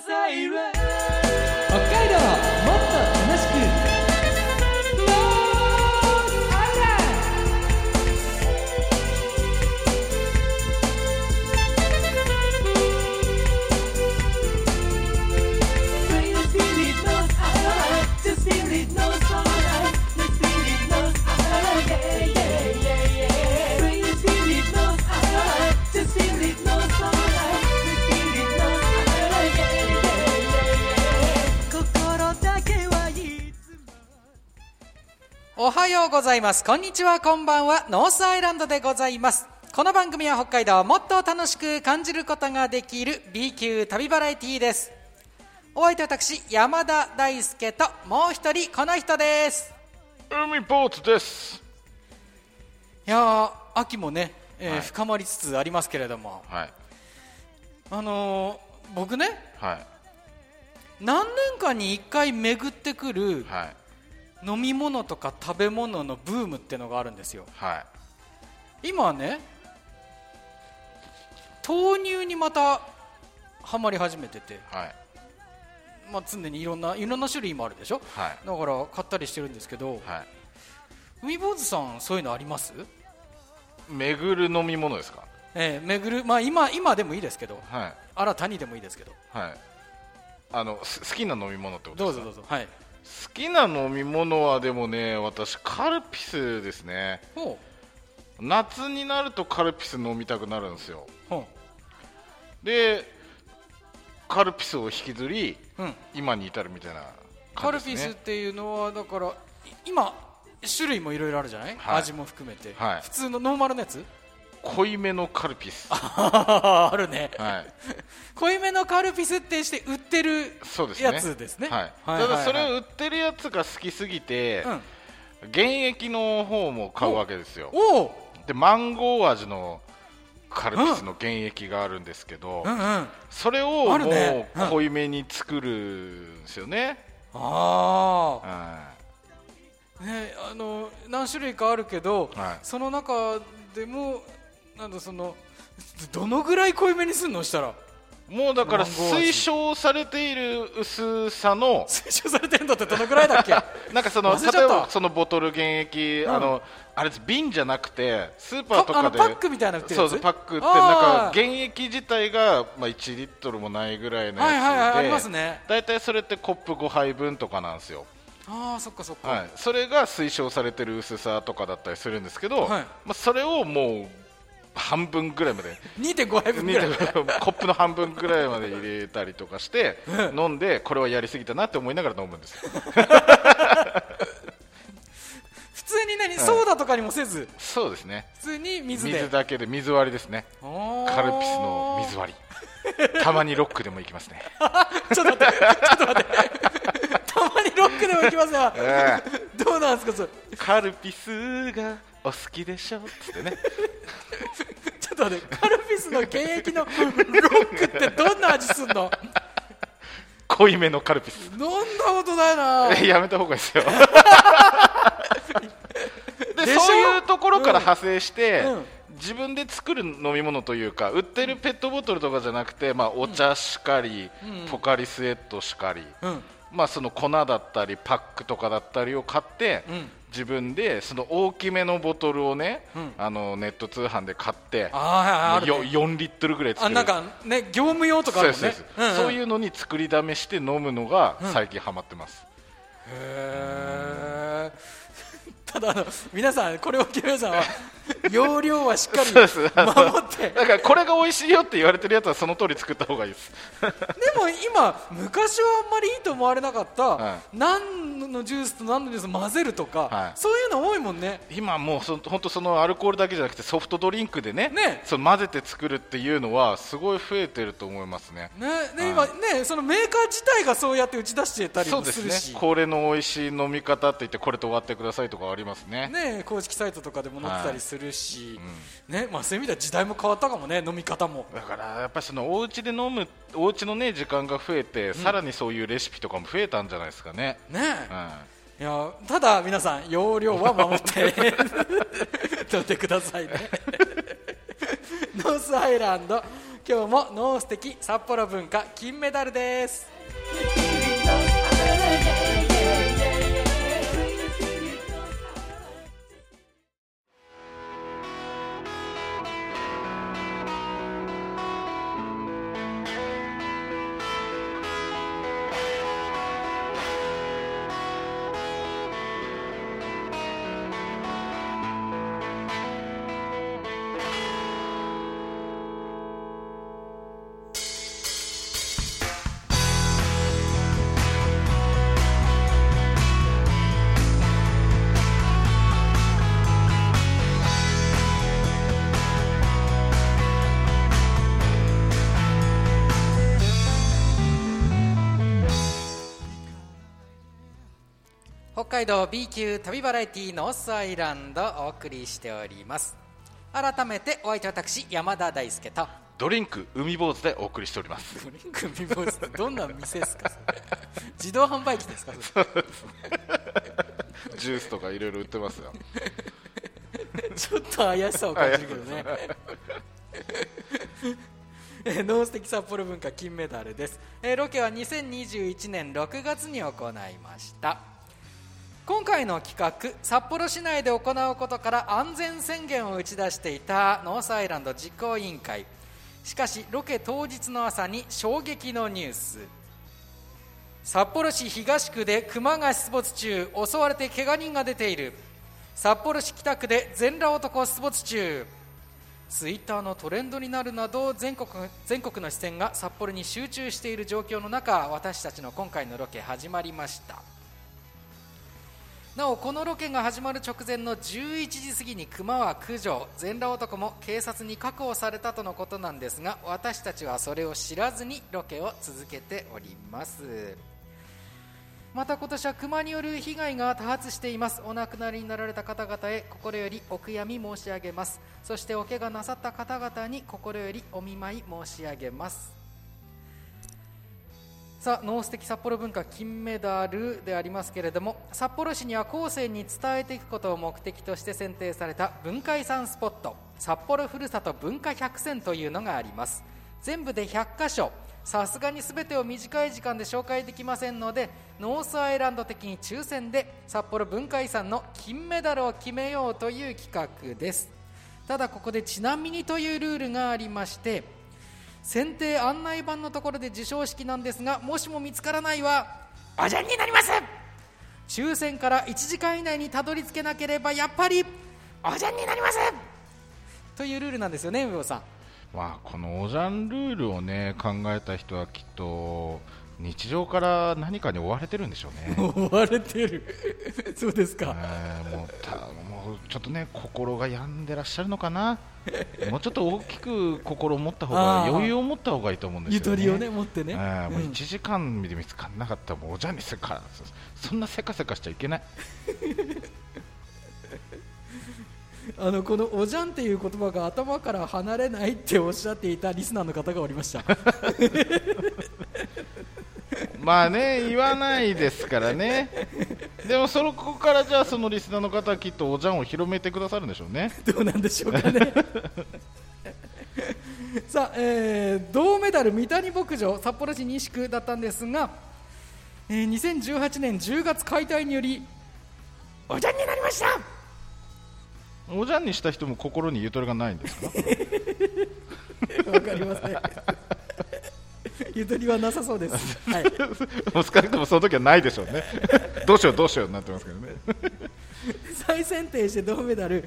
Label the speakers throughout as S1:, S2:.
S1: サイおはようございます。こんにちは。こんばんは。ノースアイランドでございます。この番組は北海道をもっと楽しく感じることができる B 級旅バラエティーです。お相手は私山田大輔ともう一人この人です。
S2: 海坊主です。
S1: いやー秋もね、えー
S2: はい。
S1: 深まりつつありますけれども。
S2: はい。
S1: あのー僕ね
S2: はい。
S1: 何年間に1回巡ってくる
S2: はい
S1: 飲み物とか食べ物のブームってのがあるんですよ。
S2: はい。
S1: 今ね豆乳にまたハマり始めてて、
S2: はい。
S1: まあ、常にいろんないろんな種類もあるでしょ。
S2: はい。
S1: だから買ったりしてるんですけど。
S2: はい。
S1: 海坊主さんそういうのあります？
S2: 巡る飲み物ですか？
S1: ええ巡るまあ今今でもいいですけど。
S2: はい。
S1: 新たにでもいいですけど。
S2: はい。あのす好きな飲み物ってこと
S1: どう
S2: ですか？
S1: ぞどうぞ。はい
S2: 好きな飲み物はでもね私カルピスですね。
S1: ほ
S2: 夏になるとカルピス飲みたくなるんですよ。
S1: う。ほ
S2: でカルピスを引きずり
S1: う、うん、
S2: 今に至るみたいな
S1: カル
S2: 感じですね。
S1: ピスっていうのはだからい今種類もいろいろあるじゃない、
S2: はい。
S1: 味も含めて、
S2: はい。
S1: 普通のノーマルのやつ？
S2: 濃いめのカルピス。
S1: あるね。
S2: はい。
S1: 濃いめのカルピスってして売ってる
S2: そうですね。
S1: やつですね。
S2: はい、
S1: はい
S2: ただそれ
S1: はい。
S2: を売ってるやつが好きすぎて、
S1: うん。
S2: 原液の方も買うわけですよ。
S1: おお
S2: でマンゴー味のカルピスの原液があるんですけど、
S1: うんうん。
S2: それをも
S1: ね。うん。
S2: う濃いめに作るんですよね、
S1: あ
S2: は
S1: あねあの何種類かあるけど、
S2: はい。
S1: その中でもなんだそのどのぐらい濃いめにすんの？したら。
S2: いもうだから推奨されている薄さの。
S1: 推奨されてるんだってどのぐらいだっけ？
S2: なんかその例えばそのボトル原液、
S1: うん。
S2: あのあれです瓶じゃなくてスーパーとかで。
S1: パックみたいなの売ってるやつ？
S2: そうパックってなんか原液自体がまあ1リットルもないぐらいのやつで、
S1: はいはいはいありますね。
S2: 大体それってコップ5杯分とかなんですよ、
S1: ああそっかそっか、
S2: はい、それが推奨されてる薄さとかだったりするんですけど、
S1: はい。
S2: まあ、それをもう半分ぐらいまで。
S1: 2.5杯分ぐらい。
S2: コップの半分ぐらいまで入れたりとかして飲んでこれはやりすぎたなって思いながら飲むんですよ。
S1: 普通に何、ソーダとかにもせず？
S2: そうですね。
S1: 普通に水で。
S2: 水だけで水割りですね。カルピスの水割り。たまにロックでも行きますね、
S1: ちょっと待ってちょっと待って。たまにロックでも行きますよ
S2: え
S1: どうなんですかそれ。
S2: えカルピスがお好きでしょ？っつってね。
S1: ちょっと待ってカルピスの原液のロックってどんな味すんの？
S2: 濃いめのカルピス。
S1: 飲んだことないな。
S2: えやめた方がいいですよ。でそういうところから派生して、
S1: うんうん。
S2: 自分で作る飲み物というか売ってるペットボトルとかじゃなくて、まあ、お茶しかり、ポカリスエットしかり、
S1: うん。
S2: まあ、その粉だったりパックとかだったりを買って、
S1: ん
S2: 自分でその大きめのボトルをね、
S1: ん。
S2: あのネット通販で買って
S1: あーはいはいある
S2: よ
S1: ね
S2: 4リットルぐらい作る。
S1: あなんかね業務用とかあるもんね。
S2: そういうのに作りだめして飲むのが最近ハマってます、
S1: へーただあの皆さんこれを聞く皆さんは 容量はしっかり守って。
S2: だからこれが美味しいよって言われてるやつはその通り作った方がいいです。
S1: でも今昔はあんまりいいと思われなかった、
S2: は
S1: 何のジュースと何のジュースを混ぜるとか、
S2: はい。
S1: そういうの多いもんね。
S2: 今もうそ本当そのアルコールだけじゃなくてソフトドリンクでね
S1: ね。
S2: その混ぜて作るっていうのはすごい増えてると思いますね。
S1: ねね今ねそのメーカー自体がそうやって打ち出してたり
S2: そうです
S1: もするし
S2: ね。これの美味しい飲み方って言ってこれと割ってくださいとかありますね。
S1: ね公式サイトとかでも載ってたりするし、ねまあ、そういう意味では時代も変わったかもね飲み方も。
S2: だからやっぱりそのお家で飲むお家のね時間が増えて、さらにそういうレシピとかも増えたんじゃないですかね、
S1: ね
S2: うん
S1: い。やただ皆さん容量は守って飲んでくださいね。ノースアイランド。今日もノース的札幌文化金メダルです海道 B 級旅バラエティノースアイランドお送りしております。改めてお相手は私山田大輔と
S2: ドリンク海坊主でお送りしております。
S1: ドリンク海坊主ってどんな店ですか？自動販売機ですか？
S2: ジュースとかいろいろ売ってますよ。
S1: ちょっと怪しさを感じるけどね。えー ノース的札幌文化金メダルです、えーロケは2021年6月に行いました今回の企画札幌市内で行うことから安全宣言を打ち出していたノースアイランド実行委員会。しかしロケ当日の朝に衝撃のニュース。札幌市東区で熊が出没中襲われて怪我人が出ている。札幌市北区で全裸男出没中。ツイッターのトレンドになるなど全国全国の視線が札幌に集中している状況の中私たちの今回のロケ始まりました。なおこのロケが始まる直前の11時過ぎに熊は駆除全裸男も警察に確保されたとのことなんですが私たちはそれを知らずにロケを続けております。また今年は熊による被害が多発しています。お亡くなりになられた方々へ心よりお悔やみ申し上げます。そしてお怪我なさった方々に心よりお見舞い申し上げます。さあノース的札幌文化金メダルでありますけれども札幌市には後世に伝えていくことを目的として選定された文化遺産スポット札幌ふるさと文化100選というのがあります。全部で100箇所さすがに全てを短い時間で紹介できませんのでノースアイランド的に抽選で札幌文化遺産の金メダルを決めようという企画です。ただここでちなみにというルールがありまして選定案内板のところで授賞式なんですがもしも見つからないはおじゃんになります。抽選から1時間以内にたどり着けなければやっぱり。おじゃんになります。というルールなんですよねさん。
S2: まあこのオジャンルールをね考えた人はきっと日常から何かに追われてるんでしょうね。
S1: 追われてる。そうですか。
S2: えーもうたもうちょっとね心が病んでらっしゃるのかな もうちょっと大きく心を持った方が余裕を持った方がいいと思うんですよね。
S1: ゆとりをね持ってね、
S2: えーもう
S1: うん
S2: 1時間で見つからなかったらもうおじゃんにするからそそんなせかせかしちゃいけない
S1: あのこのおじゃんっていう言葉が頭から離れないっておっしゃっていたリスナーの方がおりました。
S2: まあね言わないですからね。でもそのここからじゃあそのリスナーの方はきっとおじゃんを広めてくださるんでしょうね。
S1: どうなんでしょうかね。さあ、えー銅メダル三谷牧場札幌市西区だったんですが、えー2018年10月解体によりおじゃんになりました
S2: おじゃんにした人も心にゆとりがないんですか？
S1: わかりません。ゆとりはなさそうです、はい、
S2: もう少なくともその時はないでしょうね。どうしようどうしようになってますけどね。
S1: 再選定して銅メダル、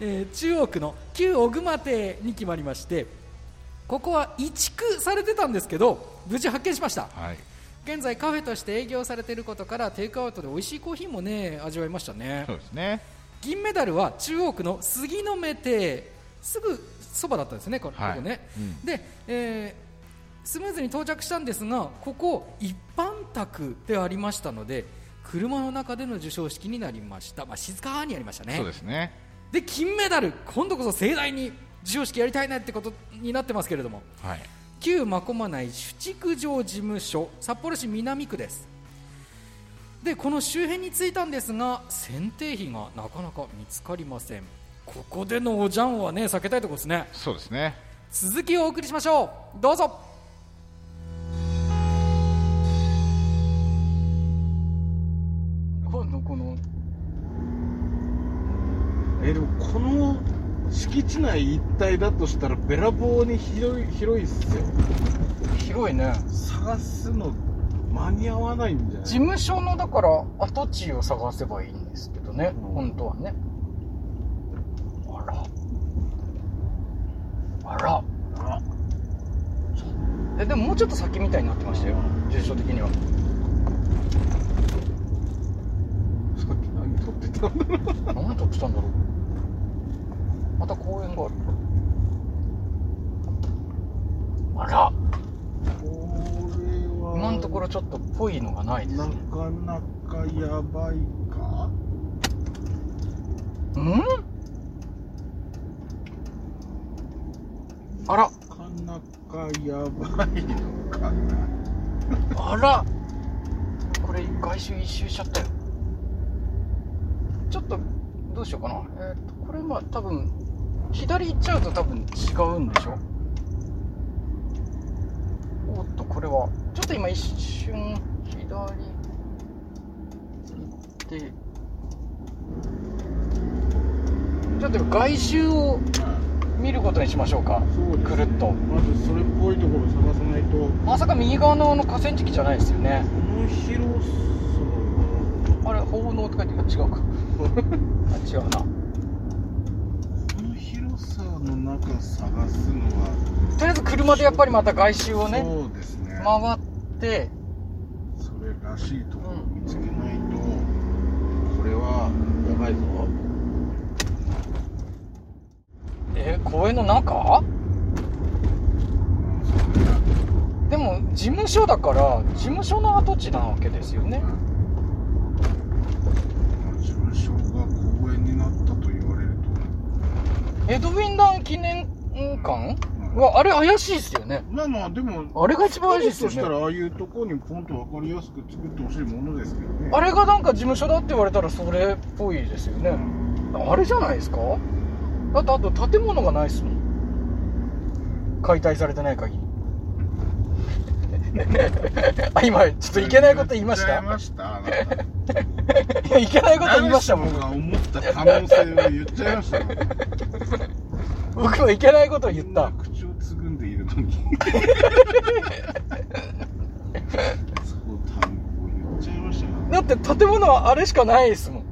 S1: えー中央区の旧小熊邸に決まりましてここは移築されてたんですけど無事発見しました。
S2: はい。
S1: 現在カフェとして営業されていることからテイクアウトで美味しいコーヒーもね味わいましたね。
S2: そうですね
S1: 銀メダルは中央区の杉の目邸。すぐそばだったんですねこ
S2: はい。
S1: ここね、
S2: うん。
S1: で、えースムーズに到着したんですがここ一般宅でありましたので車の中での授賞式になりました、まあ、静かにやりましたね。
S2: そうですね。
S1: で金メダル今度こそ盛大に授賞式やりたいねってことになってますけれども。
S2: はい。
S1: 旧真駒内主築城事務所札幌市南区ですでこの周辺に着いたんですが選定費がなかなか見つかりません。ここでのおじゃんはね避けたいところですね。
S2: そうですね。
S3: 続きをお送りしましょう。どうぞ。このこの
S2: えでもこの敷地内一帯だとしたらべらぼうに広い広いっすよ。
S3: 広いね。
S2: 探すの間に合わないんじゃない？
S3: 事務所のだから跡地を探せばいいんですけどね、
S2: うん。
S3: 本当はね。あら。あら。
S2: あ
S3: えでももうちょっと先みたいになってましたよ住所的には。
S2: さっき何撮ってたんだろう。
S3: 何撮ってたんだろう。また公園があるあら。
S2: これは
S3: 今のところちょっとぽいのがないです
S2: な
S3: ね
S2: かなかやばいか？
S3: うん？あら。
S2: なかなかやばいのかな？
S3: あら。これ外周一周しちゃったよ。ちょっとどうしようかな。えっ、とこれまあ多分左行っちゃうと多分違うんでしょ？おっとこれはと今一瞬左行ってちょっと外周を見ることにしましょうか。
S2: そうです
S3: くるっと。
S2: まずそれっぽいところ探さないと。こ
S3: まさか右側のあの河川敷じゃないですよね。
S2: の広さ
S3: あれ奉納って書いてる違うか。あ違うな。
S2: この広さの中探すのは。
S3: とりあえず車でやっぱりまた外周をね
S2: そうですね。
S3: 回って
S2: それらしいところを見つけないと、これはやばいぞ。
S3: え公園の中？でも事務所だから事務所の跡地なわけですよね。
S2: 事務所が公園になったと言われる
S3: エドウィンダン記念館？あれ怪しいですよね。
S2: まあまあでも
S3: あれが一番怪しいですよね。
S2: としたらああいうところにポンと分かりやすく作ってほしいものですけどね。
S3: あれがなんか事務所だって言われたらそれっぽいですよね。あれじゃないですか？だってあと建物がないっすもん。解体されてない限り。あ今ちょっといけないこと言いまし
S2: 言っちゃ
S3: た
S2: いました。あなた
S3: いやいけないこと言いましたもん
S2: 誰しもが思った可能性を言っちゃいました。
S3: 僕はいけないことを言っ
S2: みんな
S3: た
S2: 口をつぐんでいるのに。そう単語を言っちゃいましたよ。
S3: だって建物はあれしかないですもん。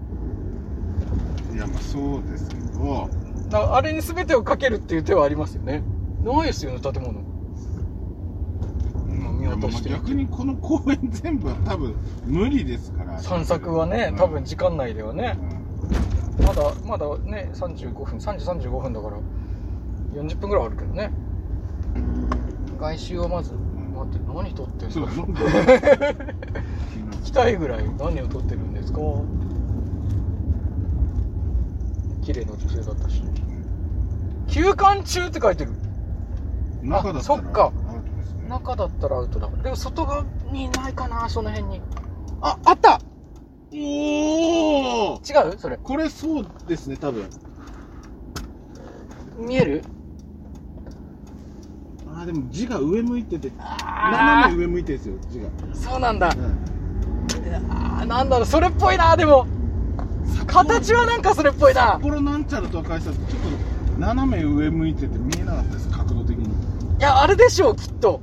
S2: いやまあそうですけど。
S3: あれに全てをかけるっていう手はありますよね。ないですよね建物。
S2: 逆にこの公園全部は多分無理ですから。
S3: 散策はね多分時間内ではね。
S2: うん。
S3: まだまだね35分3時35分だから40分ぐらいあるけどね外周をまず待って何撮ってんの
S2: そうそう。
S3: 聞きたいぐらい何を撮ってるんですか？綺麗な女性だったし。休館中って書いてる。
S2: 中だったら
S3: そっか。中だったらアウトだ。でも外側にいないかなその辺に。ああった！
S2: おお
S3: 違う？それ。
S2: これそうですね多分。
S3: 見える？
S2: あーでも字が上向いてて
S3: あ
S2: 斜め上向いてですよ字が、
S3: ーそうなんだ。
S2: うん。
S3: なんだろうそれっぽいなでも。形はなんかそれっぽいな。
S2: 札幌なんちゃらとは書いてたちょっと斜め上向いてて見えなかったです角度的に。
S3: いやあれでしょうきっと。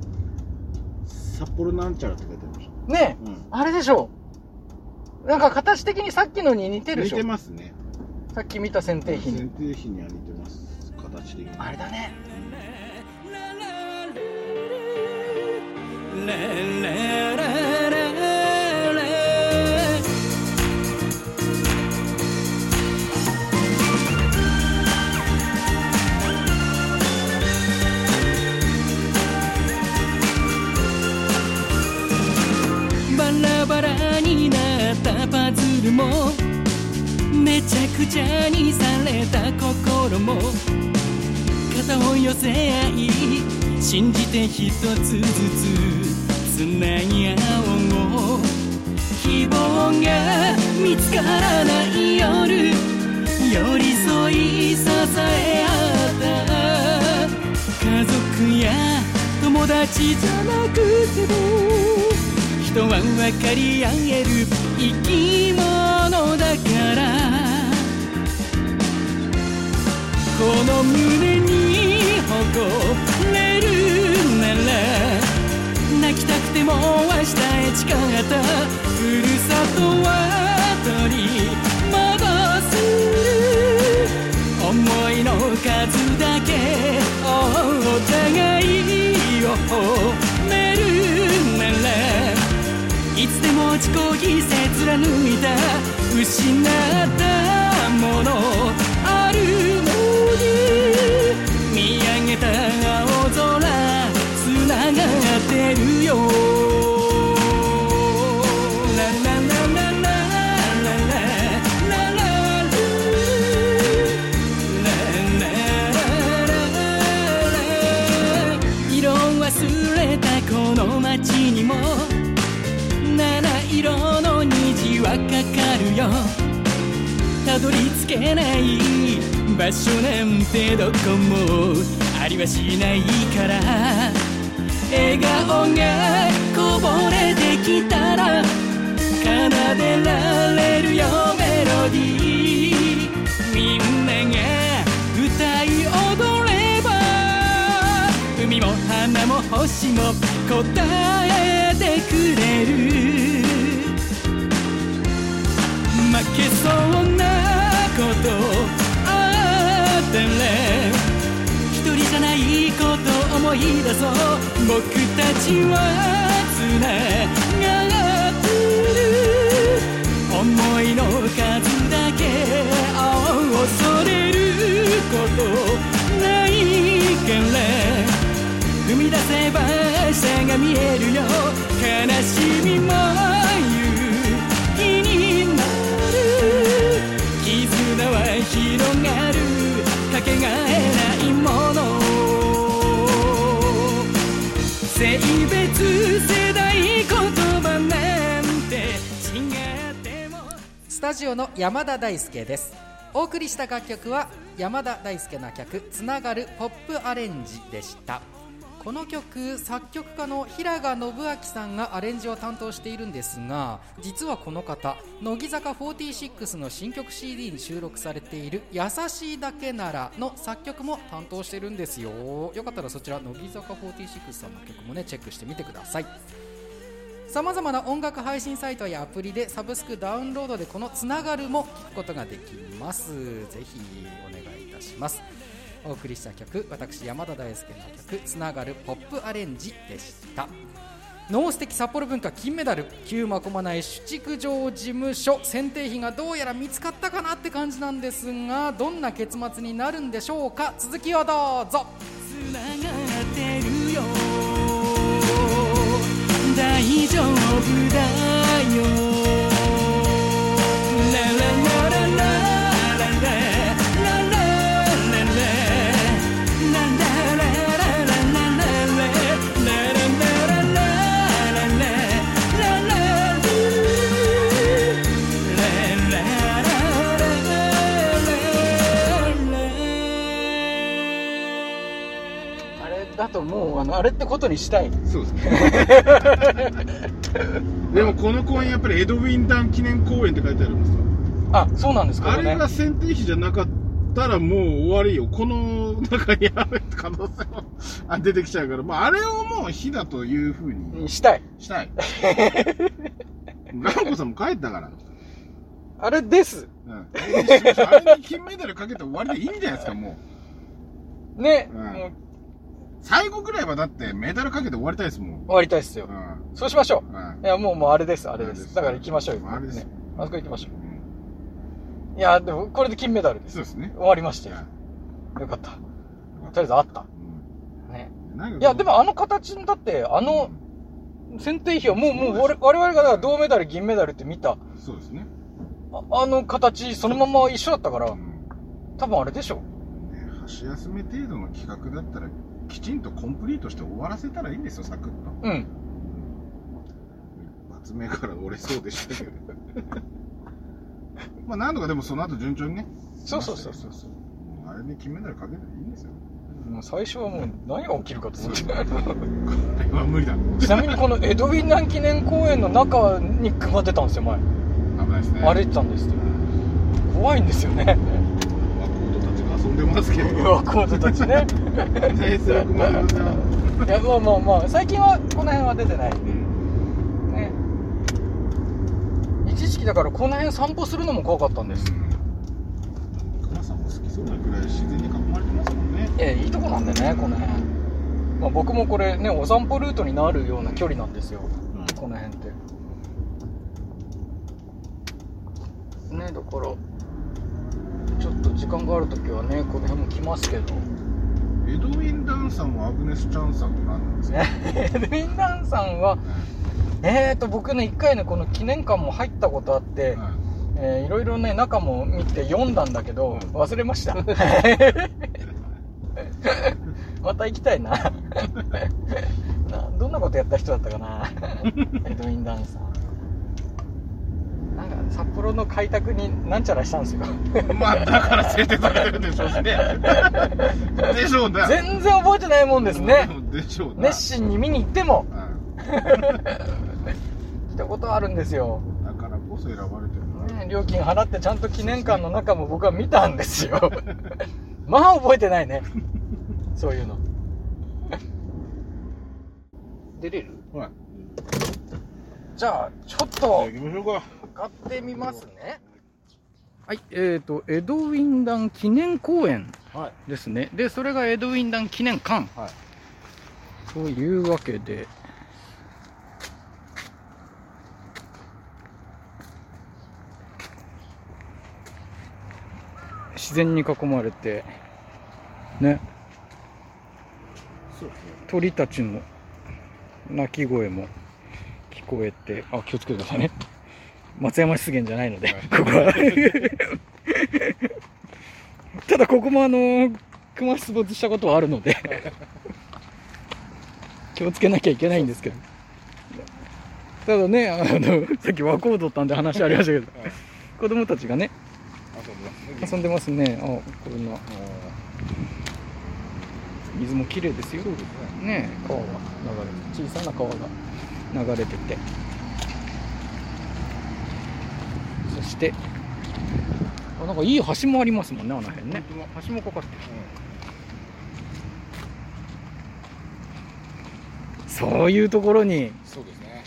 S2: 札幌なんちゃらって書いてありまし
S3: ねえ。
S2: た、うん。
S3: あれでしょう。なんか形的にさっきのに似てるで
S2: 似
S3: しょ。
S2: てますね。
S3: さっき見た剪定品に。
S2: 剪定比には似てます。形的に。
S3: あれだね。
S4: バラバラになったパズルもめちゃくちゃにされた心も肩を寄せ合い信じて一つずつつなぎ合おう希望が見つからない夜寄り添い支え合った家族や友達じゃなくても人は分かり合える生き物だから。この胸に誇るでも明日へ誓ったふるさとは取り戻す思いの数だけお互いを褒めるならいつでも自己犠らぬいた失ったものあるのに見上げたれるよ」にも七色の虹はかかるよたどり着けない場所なんてどこもありはしないから笑顔がこぼれてきたら奏でられるよメロディー。みんなが歌い踊れば。海も花も星も答えてくれる。負けそうなことあったら一人じゃないこといく僕たちはつながってる思いの数だけ恐れることないから踏み出せば下が見えるよ悲しみも勇になる絆は広がるかけがえ性別世代言葉なんて違っても。
S1: スタジオの山田大輔です。お送りした楽曲は山田大輔の曲「つながるポップアレンジ」でした。この曲作曲家の平賀信明さんがアレンジを担当しているんですが実はこの方乃木坂46の新曲 CD に収録されている「優しいだけなら」の作曲も担当してるんですよ。よかったらそちら乃木坂46さんの曲もねチェックしてみてください。さまざまな音楽配信サイトやアプリでサブスクダウンロードでこの「つながる」も聞くことができます。ぜひお願いいたします。お送りした曲私山田大輔の曲「つながるポップアレンジ」でした。ノーステキ札幌文化金メダル旧まこまない主畜場事務所選定費がどうやら見つかったかなって感じなんですがどんな結末になるんでしょうか。続きをどうぞ。
S4: つながってるよ。大丈夫だよ。
S3: あのあれってことにしたい。
S2: そうです。ね でもこの公園やっぱりエドウィン・ダン記念公園って書いてあるんですよ
S3: あそうなんですか
S2: あれ
S3: ね
S2: が選定費じゃなかったらもう終わりよ。この中にある可能性もあ出てきちゃうから、まあ、あれをもう火だというふうに。
S3: にしたい。
S2: したい。ガンコさんも帰ったから。
S3: あれです。
S2: うん、あれに金メダルかけて終わりでいいんじゃないですか、もう。
S3: ね、
S2: うん。
S3: もう
S2: 最後ぐらいはだってメダルかけて終わりたいですもん。
S3: 終わりたいっすよ。
S2: う、ん。
S3: そうしましょ
S2: う。ん。
S3: ういやもうもうあれです。あれで
S2: あれです。す
S3: だから行きましょう。よ
S2: あれです。
S3: ね。あそこ行きましょ
S2: う。ん。
S3: ういやでもこれで金メダルです。
S2: そうですね。
S3: 終わりましたよ。
S2: う
S3: よかった。とりあえずあった。
S2: ん。
S3: ね。
S2: なんか
S3: いやでもあの形だってあの選定費はもうもう我我々がだから銅メダル銀メダルって見た。
S2: そうですね。
S3: ああの形そのまま一緒だったから
S2: うん。
S3: 多分あれでしょ
S2: ね箸休め程度の企画だったら、きちんとコンプリートして終わらせたらいいんですよ、サクッと。
S3: うん
S2: 一発目から折れそうでしたけど。まあ、なんとかでもその後順調にね。
S3: そうそうそうそう
S2: そう。あれに金メダルかけていいんですよ。
S3: もう最初はもう何が起きるかと思って
S2: これは無理だ
S3: ちなみにこのエドウィンダン記念公園の中に熊出たんですよ前
S2: 危ないですね
S3: 歩いてたんですよ怖いんですよね
S2: けど
S3: 若者たちね。
S2: ねすごくまだまだ
S3: いやまあまあまあ最近はこの辺は出てない。
S2: うん。
S3: ね。一時期だからこの辺散歩するのも怖かったんです。
S2: 熊さんも好きそうなくらい自然に囲まれてますもんね。
S3: いやいいとこなんでねこの辺、まあ、僕もこれねお散歩ルートになるような距離なんですよ、
S2: うん。
S3: この辺って。ねだからちょっと時間がある時はねこの辺も来ますけど。
S2: エドウィン・ダンさんはアグネス・チャンさんと何なんですか、
S3: ね エドウィン・ダンさんはえーと僕ね一回ねこの記念館も入ったことあって、
S2: はい。
S3: えーいろいろね中も見て読んだんだけど忘れました。また行きたいな。などんなことやった人だったかな？エドウィン・ダンさん札幌の開拓になんちゃらしたんですよ。
S2: まあだから制定されてるんでしょうしね。でしょうね。
S3: 全然覚えてないもんですね。
S2: でしょうね。
S3: 熱心に見に行っても。
S2: はい。
S3: 来たことあるんですよ。
S2: だからこそ選ばれてるな。
S3: ね、料金払ってちゃんと記念館の中も僕は見たんですよ。まあ覚えてないね。そういうの。出れる？
S2: はい。
S3: じゃあちょっと。
S2: 行きましょうか
S3: 買ってみますね。はいえーとエドウィンダン記念公園
S2: はい。
S3: ですね。でそれがエドウィンダン記念館。
S2: はい。
S3: というわけで。自然に囲まれてね。
S2: そうですね。
S3: 鳥たちの鳴き声も聞こえて。あ気をつけてくださいね松山湿原じゃないので、
S2: はい
S3: ここは。ただここもあの熊出没したことはあるので気をつけなきゃいけないんですけど。ただねあのさっき和光堂ったんで話ありましたけど
S2: はい
S3: 子供たちがね
S2: 遊んでますね。
S3: あこんな。水も綺麗ですよ。
S2: ね
S3: 川が流れて小さな川が流れててそしてあなんかいい橋もありますもんねあの辺ね。橋もかかってる。そういうところに。
S2: そうですね。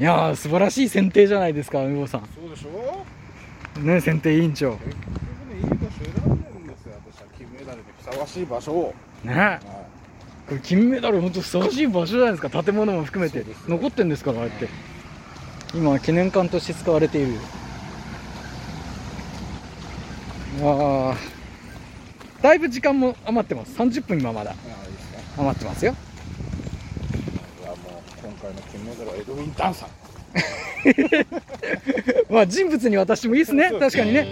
S3: いやー素晴らしい選定じゃないですか海坊さ
S2: そうでしょ？
S3: んね選定委員長。
S2: 結局ねいい場所選んでるんですよ。私は金メダルでふさわしい場所を。
S3: ね。
S2: は
S3: これ金メダル本当ふさわしい場所じゃないですか建物も含めて。残ってんですからああやって。今記念館として使われている。わあだいぶ時間も余ってます。30分今まだ。
S2: いああいいですね。
S3: 余ってますよ。
S2: 今回の金メダルはエドウィン・ダンさん
S3: まあ人物に渡してもいいですね。確かにね。
S2: ね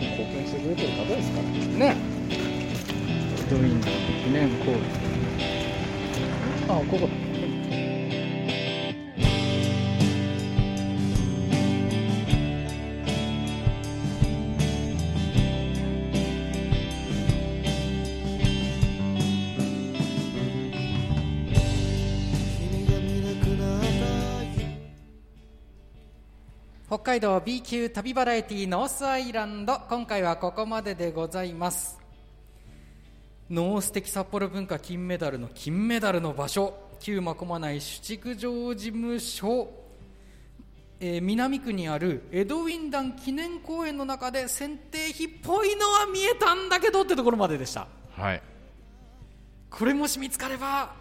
S2: 貢献してくれてる方ですから。
S3: ね。エドウィンの記念公園あここだ海道 B 級旅バラエティノースアイランド。今回はここまででございます。ノース的札幌文化金メダルの金メダルの場所。旧真駒内主築城事務所、えー南区にあるエドウィンダン記念公園の中で選定費っぽいのは見えたんだけどってところまででした。
S1: はい。
S3: これもし見つかれば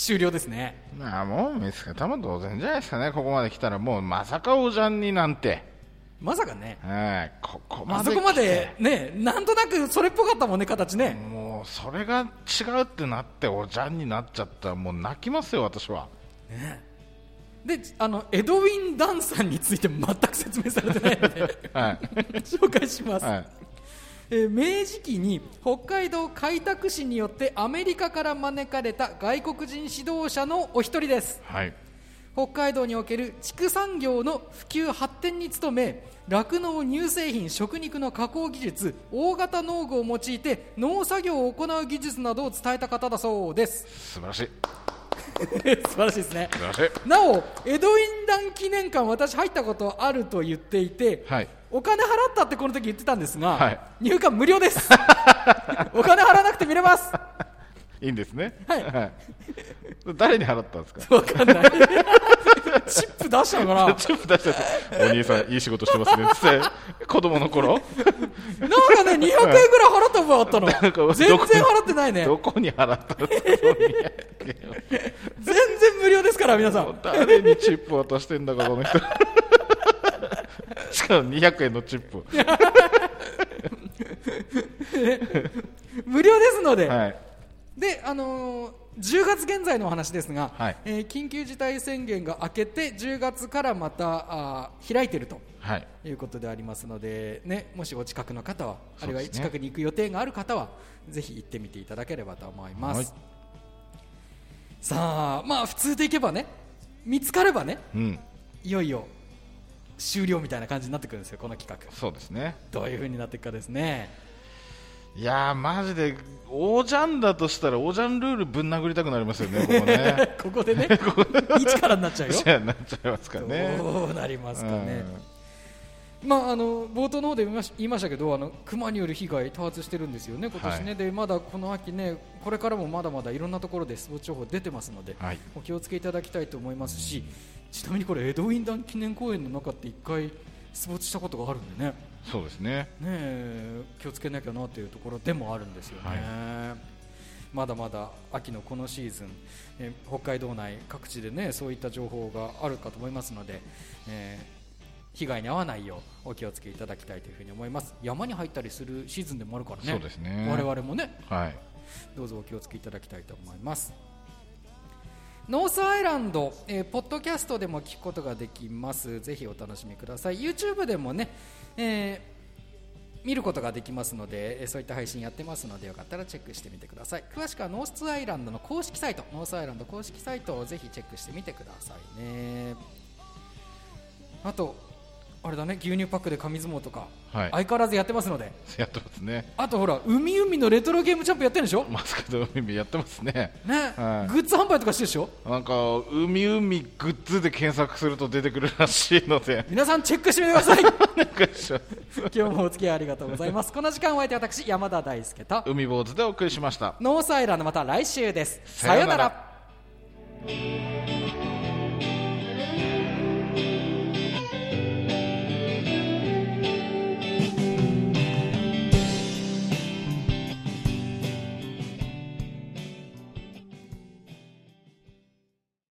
S3: 終了ですね。
S1: まあもう見つけたも同然じゃないですかね。ここまで来たらもうまさかおじゃんになんて。
S3: まさかね。
S1: はい。ここまで
S3: あそこまでねなんとなくそれっぽかったもんね形ね。
S1: もうそれが違うってなっておじゃんになっちゃったらもう泣きますよ私は。
S3: であのエドウィン・ダンさんについて全く説明されてないので
S1: はい。
S3: 紹介します、
S1: はい
S3: えー明治期に北海道開拓使によってアメリカから招かれた外国人指導者のお一人です。
S1: はい。北海道における畜産業の普及発展に努め酪農乳製品食肉の加工技術大型農具を用いて農作業を行う技術などを伝えた方だそうです。
S2: 素晴らしい
S1: 素晴らしいですね。なお江戸院団記念館私入ったことあると言っていて、
S2: はい。
S1: お金払ったってこの時言ってたんですが、
S2: はい。
S1: 入館無料です。お金払わなくて見れます。
S2: いいんですね。
S1: はい。
S2: 誰に払ったんですか？
S1: わかんない。チップ出したのかな
S2: チップ出してお兄さんいい仕事してますね。って。子供の頃。
S1: なん200円ぐらい払った分あったの？全然払ってないね。
S2: どこに払ったんですか
S1: 全然無料ですから皆さん。
S2: 誰にチップ渡してんだかこの人。しかも200円のチップ
S1: 無料ですので、
S2: はい。
S1: であのー10月現在のお話ですが、
S2: はい。
S1: えー緊急事態宣言が明けて10月からまたあー開いていると。
S2: はい。
S1: いうことでありますので、ね、もしお近くの方はあるいは近くに行く予定がある方はぜひ行ってみていただければと思います、
S2: はい。
S1: さあまあ普通で行けばね見つかればね
S2: うん。
S1: いよいよ終了みたいな感じになってくるんですよこの企画。
S2: そうですね。
S1: どういう風になっていくかですね。
S2: いやーマジでオージャンだとしたらオージャンルールぶん殴りたくなりますよねここね。
S1: ここでね。一からになっちゃうよ。
S2: なっちゃいますかね。
S1: どうなりますかね、まあ、あの冒頭の方で言いましたけどあの熊による被害多発してるんですよね、今年ね、
S2: はい
S1: でまだこの秋ねこれからもまだまだいろんなところでスポーツ情報出てますので、
S2: はい。
S1: お気をつけいただきたいと思いますしちなみにこれ江戸ウィンダン記念公園の中って一回スポーツしたことがあるんでね。ね
S2: そうですね。
S1: え気をつけなきゃなというところでもあるんですよね。
S2: は
S1: まだまだ秋のこのシーズン、えー北海道内各地でねそういった情報があるかと思いますので、えー被害に遭わないようお気をつけいただきたいというふうに思います。山に入ったりするシーズンでもあるからね。
S2: そうですね。
S1: 我々もね。
S2: はい。
S1: どうぞお気をつけいただきたいと思います。ノースアイランド、えーポッドキャストでも聞くことができます。ぜひお楽しみください。YouTube でもね、えー見ることができますのでえーそういった配信やってますのでよかったらチェックしてみてください。詳しくはノースアイランドの公式サイトノースアイランド公式サイトをぜひチェックしてみてくださいね。あとあれだね牛乳パックで紙相撲とか、
S2: はい。
S1: 相変わらずやってますので。
S2: やってますね。
S1: あとほら海海のレトロゲームチャンプやってるでしょ？
S2: マスカット海やってますね。
S1: ね、
S2: はい。
S1: グッズ販売とかしてるでしょ？
S2: なんか海海グッズで検索すると出てくるらしいので。
S1: 皆さんチェックしてみてください。今日もお付き合いありがとうございます。この時間お相手は私山田大輔と
S2: 海坊主でお送りしました。
S1: ノースアイランドまた来週です。
S2: さよ
S1: なら